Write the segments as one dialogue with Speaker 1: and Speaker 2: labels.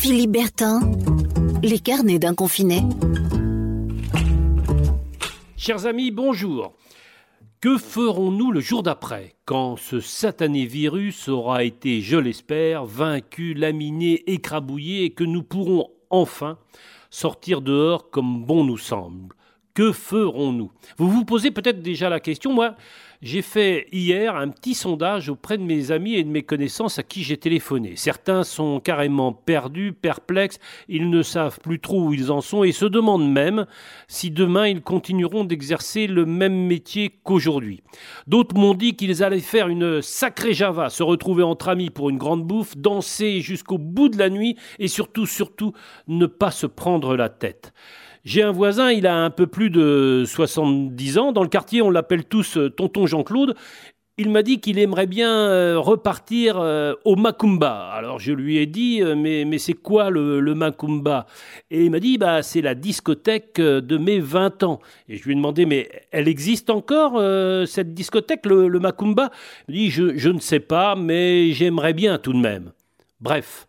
Speaker 1: Philippe Bertin, les carnets d'un confiné.
Speaker 2: Chers amis, bonjour. Que ferons-nous le jour d'après, quand ce satané virus aura été, je l'espère, vaincu, laminé, écrabouillé et que nous pourrons enfin sortir dehors comme bon nous semble? Que ferons-nous? Vous vous posez peut-être déjà la question. Moi, j'ai fait hier un petit sondage auprès de mes amis et de mes connaissances à qui j'ai téléphoné. Certains sont carrément perdus, perplexes, ils ne savent plus trop où ils en sont et se demandent même si demain ils continueront d'exercer le même métier qu'aujourd'hui. D'autres m'ont dit qu'ils allaient faire une sacrée java, se retrouver entre amis pour une grande bouffe, danser jusqu'au bout de la nuit et surtout, surtout, ne pas se prendre la tête. J'ai un voisin, il a un peu plus de 70 ans. Dans le quartier, on l'appelle tous euh, Tonton Jean-Claude. Il m'a dit qu'il aimerait bien euh, repartir euh, au Macumba. Alors je lui ai dit, mais, mais c'est quoi le, le Macumba? Et il m'a dit, bah, c'est la discothèque de mes 20 ans. Et je lui ai demandé, mais elle existe encore, cette discothèque, le, le Macumba? Il m'a dit, je, je ne sais pas, mais j'aimerais bien tout de même. Bref,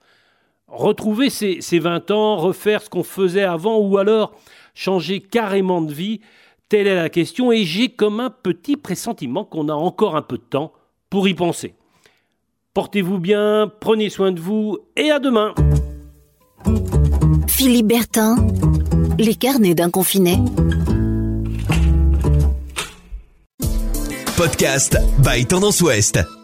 Speaker 2: retrouver ses, 20 ans, refaire ce qu'on faisait avant ou alors changer carrément de vie Telle est la question et j'ai comme un petit pressentiment qu'on a encore un peu de temps pour y penser. Portez-vous bien, prenez soin de vous et à demain.
Speaker 1: Philippe Bertin, les carnets d'un confiné.
Speaker 3: Podcast by Tendance Ouest.